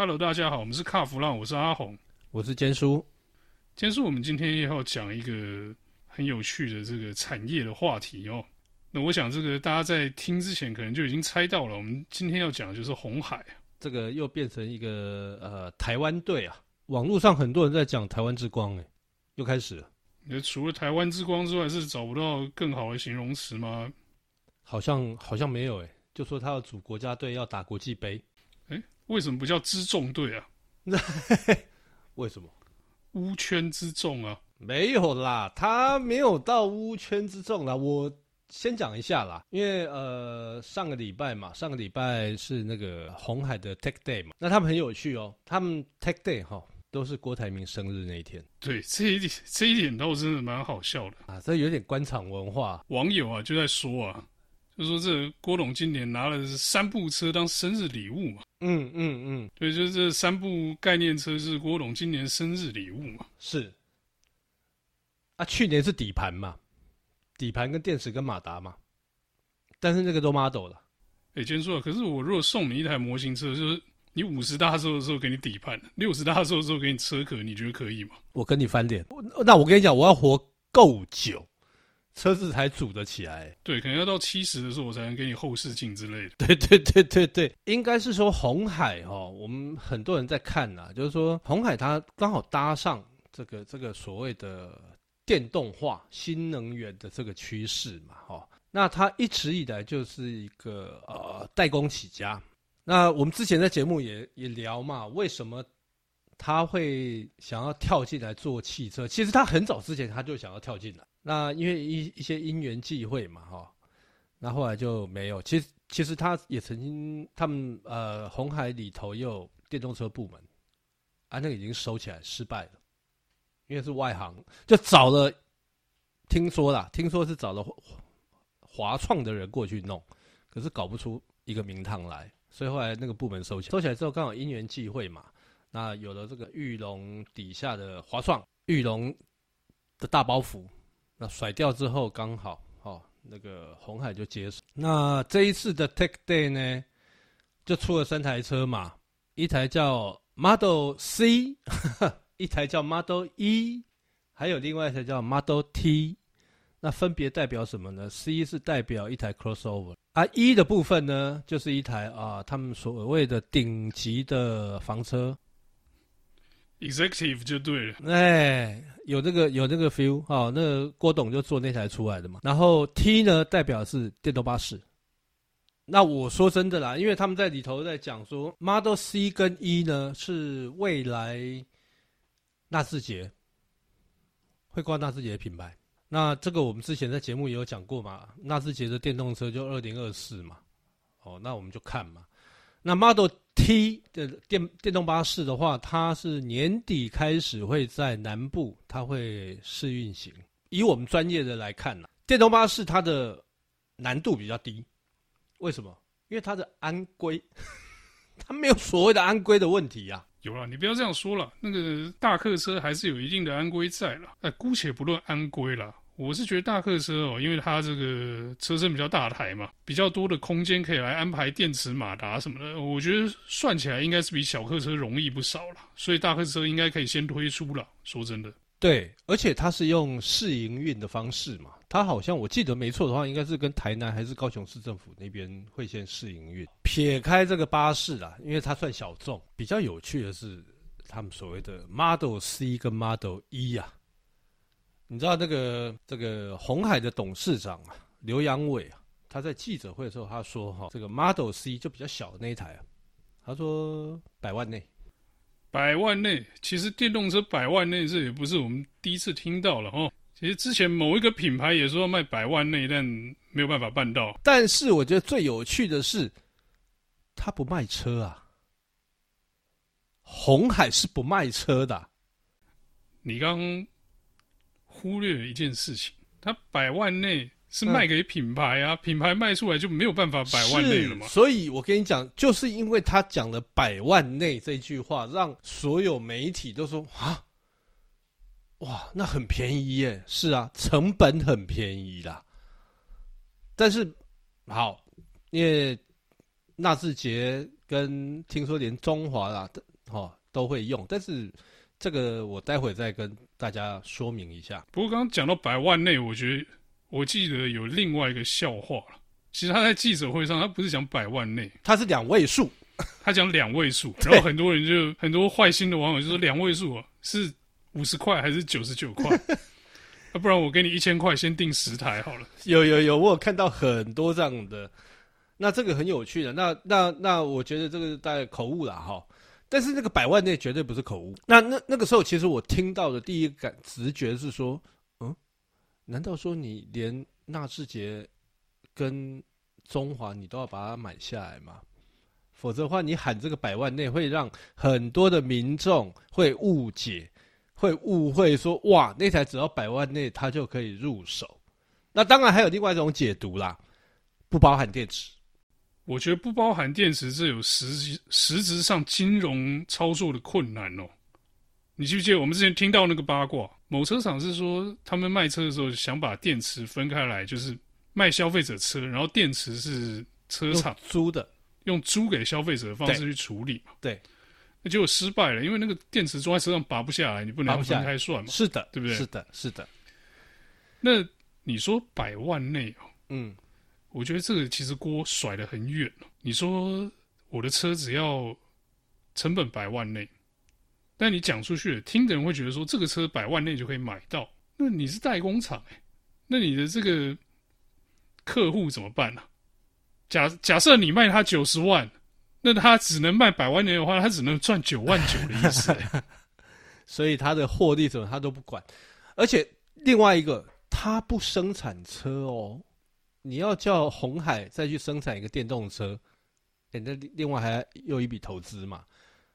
Hello，大家好，我们是卡弗浪，我是阿红，我是坚叔。坚叔，我们今天要讲一个很有趣的这个产业的话题哦。那我想，这个大家在听之前可能就已经猜到了，我们今天要讲的就是红海。这个又变成一个呃台湾队啊，网络上很多人在讲台湾之光，哎，又开始了。那除了台湾之光之外，是找不到更好的形容词吗？好像好像没有，哎，就说他要组国家队要打国际杯，哎，为什么不叫之重队啊？为什么？乌圈之众啊？没有啦，他没有到乌圈之众啦。我先讲一下啦，因为呃上个礼拜嘛，上个礼拜是那个红海的 Tech Day 嘛，那他们很有趣哦，他们 Tech Day 哈都是郭台铭生日那一天。对，这一点这一点倒真的蛮好笑的啊，这有点官场文化。网友啊就在说啊。就说这郭董今年拿了三部车当生日礼物嘛，嗯嗯嗯，对，就是这三部概念车是郭董今年生日礼物嘛，是。啊，去年是底盘嘛，底盘跟电池跟马达嘛，但是那个都 model 了。哎，坚叔啊，可是我如果送你一台模型车，就是你五十大寿的时候给你底盘，六十大寿的时候给你车壳，你觉得可以吗？我跟你翻脸，那我跟你讲，我要活够久。车子才组得起来，对，可能要到七十的时候，我才能给你后视镜之类的。对 对对对对，应该是说红海哦，我们很多人在看呐，就是说红海它刚好搭上这个这个所谓的电动化、新能源的这个趋势嘛，哈。那它一直以来就是一个呃代工起家。那我们之前在节目也也聊嘛，为什么他会想要跳进来做汽车？其实他很早之前他就想要跳进来。那因为一一些因缘际会嘛，哈，那后来就没有。其实其实他也曾经，他们呃红海里头也有电动车部门，啊，那个已经收起来失败了，因为是外行，就找了，听说啦，听说是找了华创的人过去弄，可是搞不出一个名堂来，所以后来那个部门收起来。收起来之后刚好因缘际会嘛，那有了这个玉龙底下的华创，玉龙的大包袱。那甩掉之后，刚好哦，那个红海就接手。那这一次的 Tech Day 呢，就出了三台车嘛，一台叫 Model C，一台叫 Model E，还有另外一台叫 Model T。那分别代表什么呢？C 是代表一台 Crossover，啊，E 的部分呢，就是一台啊，他们所谓的顶级的房车。Executive 就对了，哎，有这个有这个 feel 哦，那郭董就坐那台出来的嘛。然后 T 呢，代表是电动巴士。那我说真的啦，因为他们在里头在讲说，Model C 跟 E 呢是未来纳智捷会挂纳智捷的品牌。那这个我们之前在节目也有讲过嘛，纳智捷的电动车就二零二四嘛。哦，那我们就看嘛。那 Model T 的电电动巴士的话，它是年底开始会在南部，它会试运行。以我们专业的来看呢，电动巴士它的难度比较低，为什么？因为它的安规，它没有所谓的安规的问题呀、啊。有了，你不要这样说了，那个大客车还是有一定的安规在了。哎，姑且不论安规了。我是觉得大客车哦，因为它这个车身比较大台嘛，比较多的空间可以来安排电池、马达什么的。我觉得算起来应该是比小客车容易不少了，所以大客车应该可以先推出了。说真的，对，而且它是用试营运的方式嘛，它好像我记得没错的话，应该是跟台南还是高雄市政府那边会先试营运。撇开这个巴士啦，因为它算小众，比较有趣的是他们所谓的 Model C 跟 Model E 呀、啊。你知道那个这个鸿海的董事长啊，刘扬伟啊，他在记者会的时候他说哈，这个 Model C 就比较小的那一台啊，他说百万内，百万内，其实电动车百万内这也不是我们第一次听到了哦。其实之前某一个品牌也说要卖百万内，但没有办法办到。但是我觉得最有趣的是，他不卖车啊，红海是不卖车的。你刚。忽略了一件事情，它百万内是卖给品牌啊，嗯、品牌卖出来就没有办法百万内了嘛。所以我跟你讲，就是因为他讲了百万内这句话，让所有媒体都说啊，哇，那很便宜耶。是啊，成本很便宜啦。但是好，因为纳智捷跟听说连中华啦，哦都会用，但是这个我待会再跟大家说明一下。不过刚刚讲到百万内，我觉得我记得有另外一个笑话了。其实他在记者会上，他不是讲百万内，他是两位数，他讲两位数，然后很多人就很多坏心的网友就说两位数啊是五十块还是九十九块？那、啊、不然我给你一千块，先订十台好了。有有有，我有看到很多这样的，那这个很有趣的。那那那，我觉得这个大概口误了哈。但是那个百万内绝对不是口误。那那那个时候，其实我听到的第一感直觉是说，嗯，难道说你连纳智捷跟中华你都要把它买下来吗？否则的话，你喊这个百万内会让很多的民众会误解。会误会说哇，那台只要百万内，它就可以入手。那当然还有另外一种解读啦，不包含电池。我觉得不包含电池，这有实实质上金融操作的困难哦。你记不记得我们之前听到那个八卦？某车厂是说他们卖车的时候想把电池分开来，就是卖消费者车，然后电池是车厂租的，用租给消费者的方式去处理嘛？对。那结果失败了，因为那个电池装在车上拔不下来，你不能分开算嘛？是的，对不对？是的，是的。那你说百万内哦，嗯，我觉得这个其实锅甩得很远了。你说我的车只要成本百万内，但你讲出去，听的人会觉得说这个车百万内就可以买到。那你是代工厂，那你的这个客户怎么办呢？假假设你卖他九十万。那他只能卖百万年的话，他只能赚九万九的意思，所以他的获利怎么他都不管。而且另外一个，他不生产车哦，你要叫鸿海再去生产一个电动车，欸、那另外还有一笔投资嘛。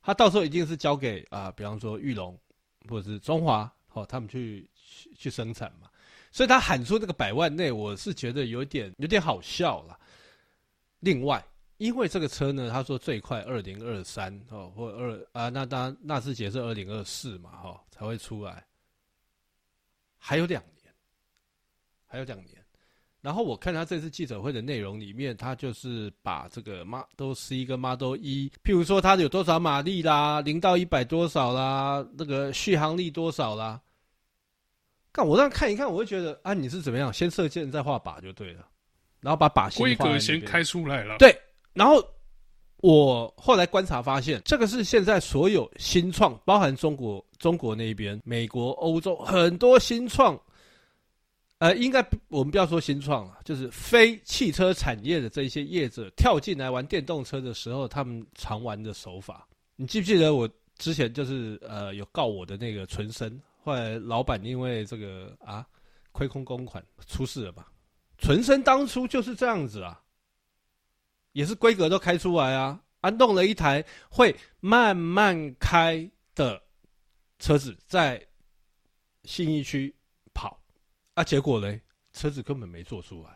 他到时候一定是交给啊、比方说玉龙或者是中华哦，他们去去去生产嘛。所以他喊出这个百万内，我是觉得有点有点好笑了。另外。因为这个车呢，他说最快二零二三哦，或二啊，那当然纳智捷是二零二四嘛，哈、哦，才会出来，还有两年，还有两年。然后我看他这次记者会的内容里面，他就是把这个 Model C 跟 Model E，譬如说它有多少马力啦，零到一百多少啦，那个续航力多少啦，看我这样看一看，我会觉得啊，你是怎么样，先射箭再画靶就对了，然后把靶心规格先开出来了，对。然后我后来观察发现，这个是现在所有新创，包含中国、中国那边、美国、欧洲很多新创，呃，应该我们不要说新创了，就是非汽车产业的这些业者跳进来玩电动车的时候，他们常玩的手法。你记不记得我之前就是呃有告我的那个纯生，后来老板因为这个啊亏空公款出事了吧？纯生当初就是这样子啊。也是规格都开出来啊，安、啊、弄了一台会慢慢开的车子在信义区，啊，结果嘞，车子根本没做出来，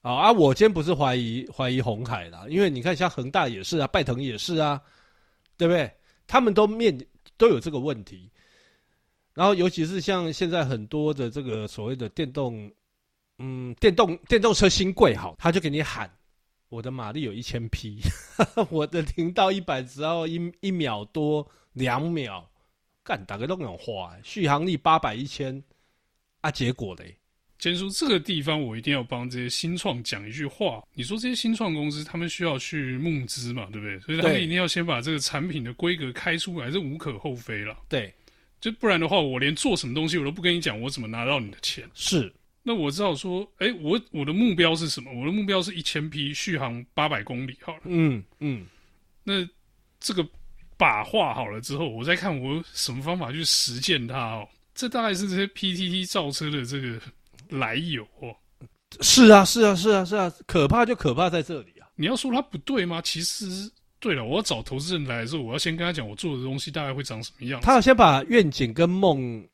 啊啊！我今天不是怀疑怀疑鸿海啦，因为你看像恒大也是啊，拜腾也是啊，对不对？他们都面都有这个问题，然后尤其是像现在很多的这个所谓的电动，嗯，电动电动车新贵好，他就给你喊。我的马力有一千匹，我的零到一百只要一一秒多两秒，干打个那种话，续航力八百一千，啊，结果嘞，坚叔这个地方我一定要帮这些新创讲一句话。你说这些新创公司他们需要去募资嘛，对不对？所以他们一定要先把这个产品的规格开出来，这无可厚非了。对，就不然的话，我连做什么东西我都不跟你讲，我怎么拿到你的钱？是。那我知道说，哎、欸，我我的目标是什么？我的目标是一千匹续航八百公里，好了。嗯嗯。那这个把画好了之后，我再看我什么方法去实践它哦。这大概是这些 PTT 造车的这个来由哦。是啊，是啊，是啊，是啊，可怕就可怕在这里啊！你要说它不对吗？其实对了，我要找投资人来的时候，我要先跟他讲我做的东西大概会长什么样。他要先把愿景跟梦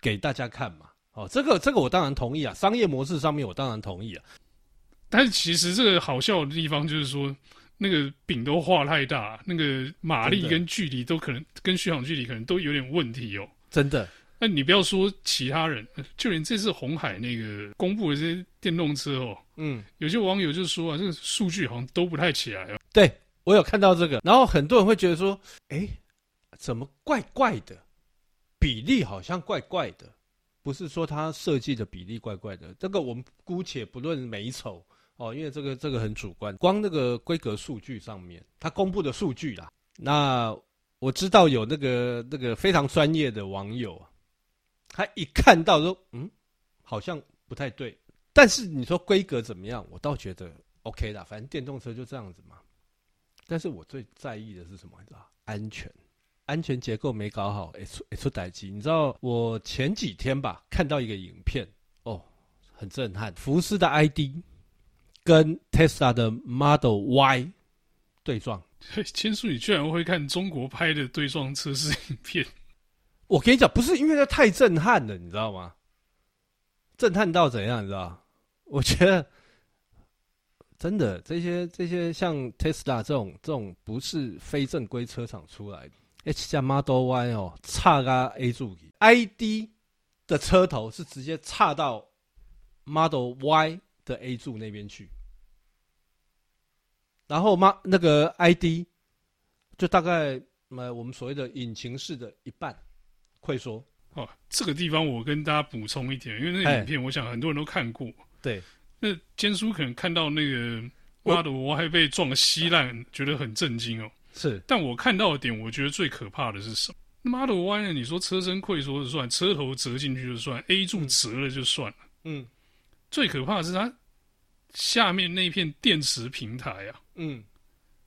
给大家看嘛。哦，这个这个我当然同意啊，商业模式上面我当然同意啊。但是其实这个好笑的地方就是说，那个饼都画太大，那个马力跟距离都可能跟续航距离可能都有点问题哦。真的？那你不要说其他人，就连这次红海那个公布的这些电动车哦，嗯，有些网友就说啊，这个数据好像都不太起来哦。对我有看到这个，然后很多人会觉得说，哎，怎么怪怪的？比例好像怪怪的，不是说它设计的比例怪怪的。这个我们姑且不论美丑哦，因为这个这个很主观。光那个规格数据上面，它公布的数据啦，那我知道有那个那个非常专业的网友，他一看到说，嗯，好像不太对。但是你说规格怎么样，我倒觉得 OK 啦，反正电动车就这样子嘛。但是我最在意的是什么？你知道？安全，安全结构没搞好，哎出哎出代机。你知道我前几天吧，看到一个影片，哦，很震撼。福斯的 ID 跟 Tesla 的 Model Y 对撞。千叔，你居然会看中国拍的对撞测试影片？我跟你讲，不是因为它太震撼了，你知道吗？震撼到怎样？你知道？我觉得。真的，这些这些像 Tesla 这种这种不是非正规车厂出来的，H 加 Model Y 哦，插个 A 柱，ID 的车头是直接插到 Model Y 的 A 柱那边去，然后妈那个 ID 就大概呃我们所谓的引擎室的一半溃缩。哦，这个地方我跟大家补充一点，因为那影片我想很多人都看过。对。那坚叔可能看到那个挖的我还被撞得稀烂，觉得很震惊哦。是，但我看到的点，我觉得最可怕的是什么？Model Y 呢？你说车身溃缩就算，车头折进去就算，A 柱折了就算了。嗯，最可怕的是它下面那片电池平台啊。嗯，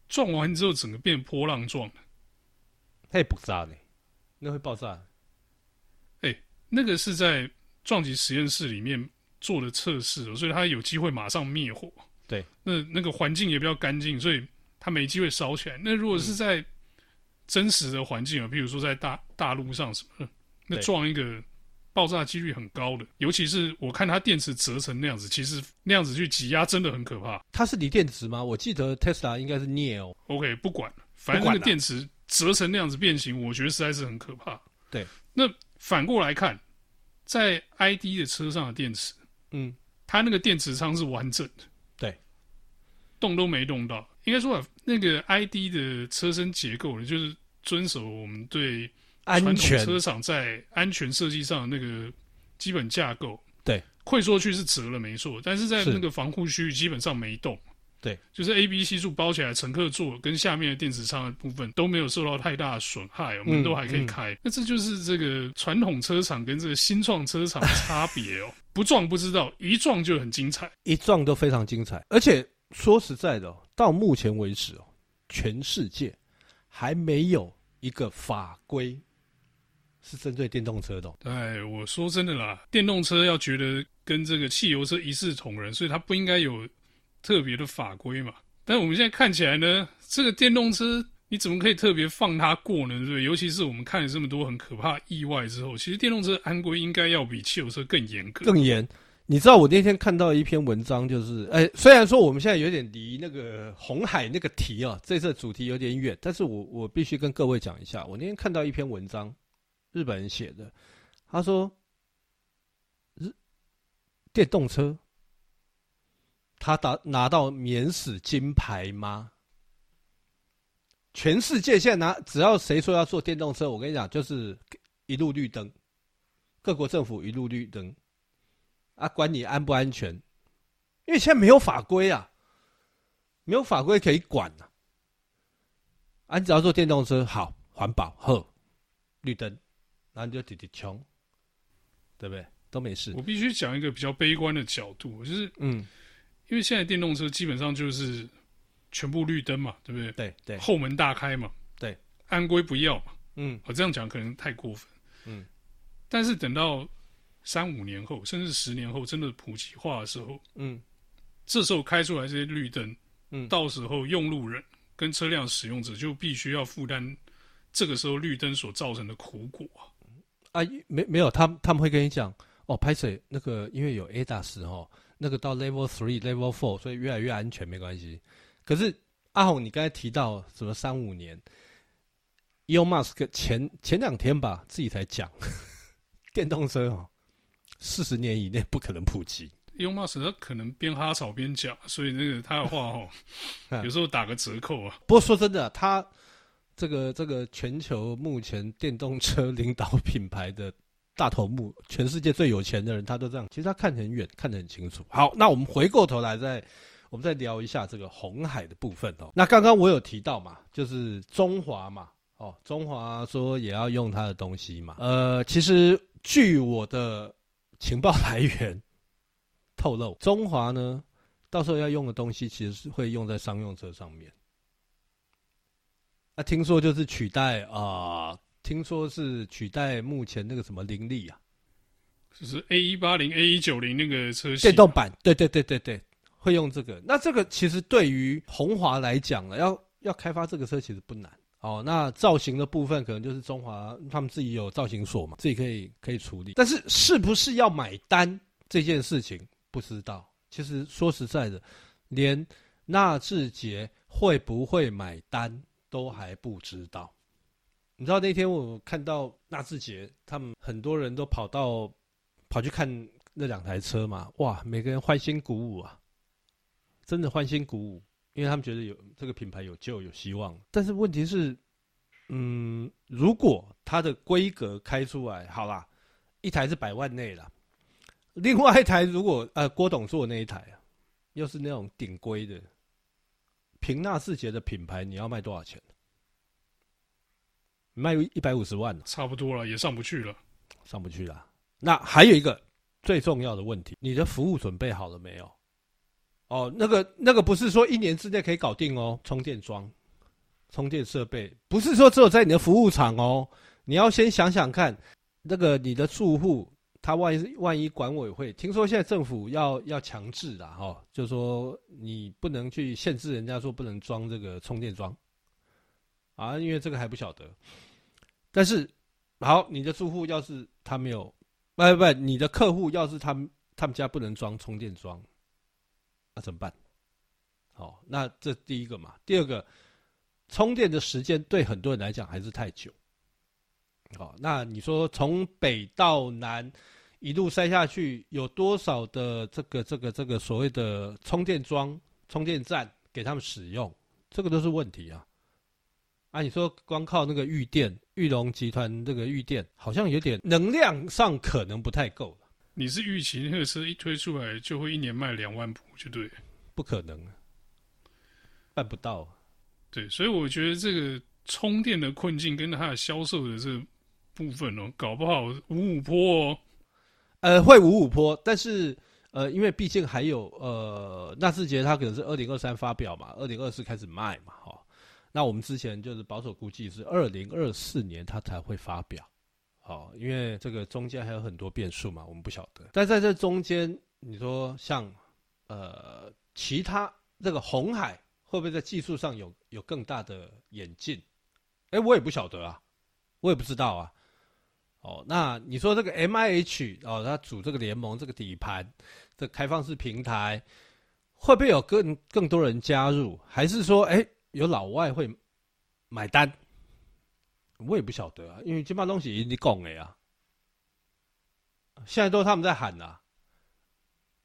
撞完之后整个变波浪状的，它也不炸呢，那会爆炸。那个是在撞击实验室里面。做的测试，所以它有机会马上灭火。对，那那个环境也比较干净，所以它没机会烧起来。那如果是在真实的环境啊，比如说在大大陆上什么，那撞一个爆炸几率很高的。尤其是我看它电池折成那样子，其实那样子去挤压真的很可怕。它是锂电池吗？我记得 Tesla 应该是镍哦。OK，不管，反正那个电池折成那样子变形，我觉得实在是很可怕。对，那反过来看，在 ID 的车上的电池。嗯，它那个电池仓是完整的，对，动都没动到。应该说啊，那个 ID 的车身结构呢，就是遵守我们对传统车厂在安全设计上的那个基本架构。对，溃缩区是折了没错，但是在那个防护区域基本上没动。对，就是 A、B、C 柱包起来，乘客座跟下面的电子舱的部分都没有受到太大的损害，我们都还可以开。嗯嗯、那这就是这个传统车厂跟这个新创车厂的差别哦。不撞不知道，一撞就很精彩，一撞都非常精彩。而且说实在的，到目前为止哦，全世界还没有一个法规是针对电动车的。哎，我说真的啦，电动车要觉得跟这个汽油车一视同仁，所以它不应该有。特别的法规嘛，但我们现在看起来呢，这个电动车你怎么可以特别放它过呢？对不对？尤其是我们看了这么多很可怕意外之后，其实电动车安规应该要比汽油车更严格。更严。你知道我那天看到一篇文章，就是，哎，虽然说我们现在有点离那个红海那个题啊，这次主题有点远，但是我我必须跟各位讲一下，我那天看到一篇文章，日本人写的，他说，日电动车。他打拿到免死金牌吗？全世界现在拿，只要谁说要做电动车，我跟你讲，就是一路绿灯，各国政府一路绿灯，啊，管你安不安全，因为现在没有法规啊，没有法规可以管啊。啊，你只要做电动车，好，环保，呵，绿灯，然后你就滴滴穷，对不对？都没事。我必须讲一个比较悲观的角度，就是嗯。因为现在电动车基本上就是全部绿灯嘛，对不对？对对，后门大开嘛，对，安规不要嘛，嗯，我这样讲可能太过分，嗯，但是等到三五年后，甚至十年后，真的普及化的时候，嗯，这时候开出来这些绿灯，嗯，到时候用路人跟车辆使用者就必须要负担这个时候绿灯所造成的苦果。啊，没没有，他他们会跟你讲哦，拍水那个因为有 ADAS 哦。那个到 level three、level four，所以越来越安全，没关系。可是阿红，你刚才提到什么三五年，Elon Musk 前前两天吧，自己才讲，电动车哦，四十年以内不可能普及。Elon Musk 他可能边哈草边讲，所以那个他的话哦，有时候打个折扣啊。不过说真的，他这个这个全球目前电动车领导品牌的大头目，全世界最有钱的人，他都这样。其实他看得很远，看得很清楚。好，那我们回过头来再我们再聊一下这个红海的部分哦。那刚刚我有提到嘛，就是中华嘛，哦，中华说也要用他的东西嘛。呃，其实据我的情报来源透露，中华呢，到时候要用的东西其实是会用在商用车上面。那、啊、听说就是取代啊、听说是取代目前那个什么凌力啊，就是 A 一八零 A 一九零那个车型电动版，对对对对对，会用这个。那这个其实对于宏华来讲呢，要要开发这个车其实不难。哦，那造型的部分可能就是中华他们自己有造型所嘛，自己可以可以处理。但是是不是要买单这件事情不知道。其实说实在的，连纳智捷会不会买单都还不知道。你知道那天我看到纳智捷他们很多人都跑到跑去看那两台车嘛，哇，每个人欢欣鼓舞啊，真的欢欣鼓舞。因为他们觉得有这个品牌有救有希望，但是问题是，嗯，如果它的规格开出来，好啦，一台是百万内了，另外一台如果呃郭董做的那一台啊，又是那种顶规的，平纳智捷的品牌，你要卖多少钱？卖一百五十万，差不多了，也上不去了，上不去了。那还有一个最重要的问题，你的服务准备好了没有？哦，那个那个不是说一年之内可以搞定哦，充电桩、充电设备，不是说只有在你的服务场哦，你要先想想看，那个你的住户，他万一万一管委会，听说现在政府要要强制的哈，就说你不能去限制人家说不能装这个充电桩，啊，因为这个还不晓得，但是好，你的住户要是他没有，不不，你的客户要是他们他们家不能装充电桩。那怎么办？好，那这第一个嘛。第二个，充电的时间对很多人来讲还是太久。好，那你说从北到南一路塞下去，有多少的这个这个这个所谓的充电桩、充电站给他们使用？这个都是问题啊。啊，你说光靠那个玉电、玉龙集团这个玉电，好像有点能量上可能不太够。你是预期那个车一推出来就会一年卖两万部，就对，不可能，办不到。对，所以我觉得这个充电的困境跟它的销售的这个部分哦，搞不好五五坡哦。呃，会五五坡，但是呃，因为毕竟还有呃，纳智捷它可能是二零二三发表嘛，二零二四开始卖嘛，哈。那我们之前就是保守估计是二零二四年它才会发表。好，因为这个中间还有很多变数嘛，我们不晓得。但在这中间，你说像呃其他这个红海会不会在技术上有有更大的演进？哎，我也不晓得啊，我也不知道啊。哦，那你说这个 MIH 哦，它组这个联盟，这个底盘，这开放式平台，会不会有更更多人加入？还是说，哎，有老外会买单？我也不晓得啊，因为这帮东西已经讲了呀，现在都是他们在喊呐、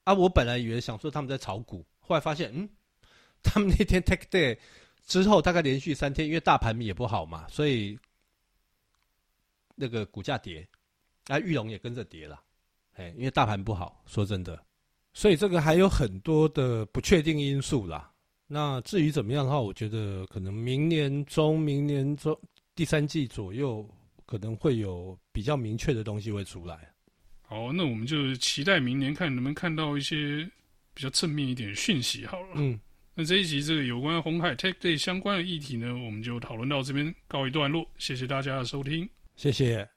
啊。我本来以为想说他们在炒股，后来发现，嗯，他们那天 take Day 之后，大概连续三天，因为大盘也不好嘛，所以那个股价跌，啊，玉龙也跟着跌了，哎，因为大盘不好，说真的，所以这个还有很多的不确定因素啦。那至于怎么样的话，我觉得可能明年中、明年中。第三季左右可能会有比较明确的东西会出来。好，那我们就期待明年看能不能看到一些比较正面一点的讯息好了。嗯，那这一集这个有关红海 Tech Day 相关的议题呢，我们就讨论到这边告一段落。谢谢大家的收听，谢谢。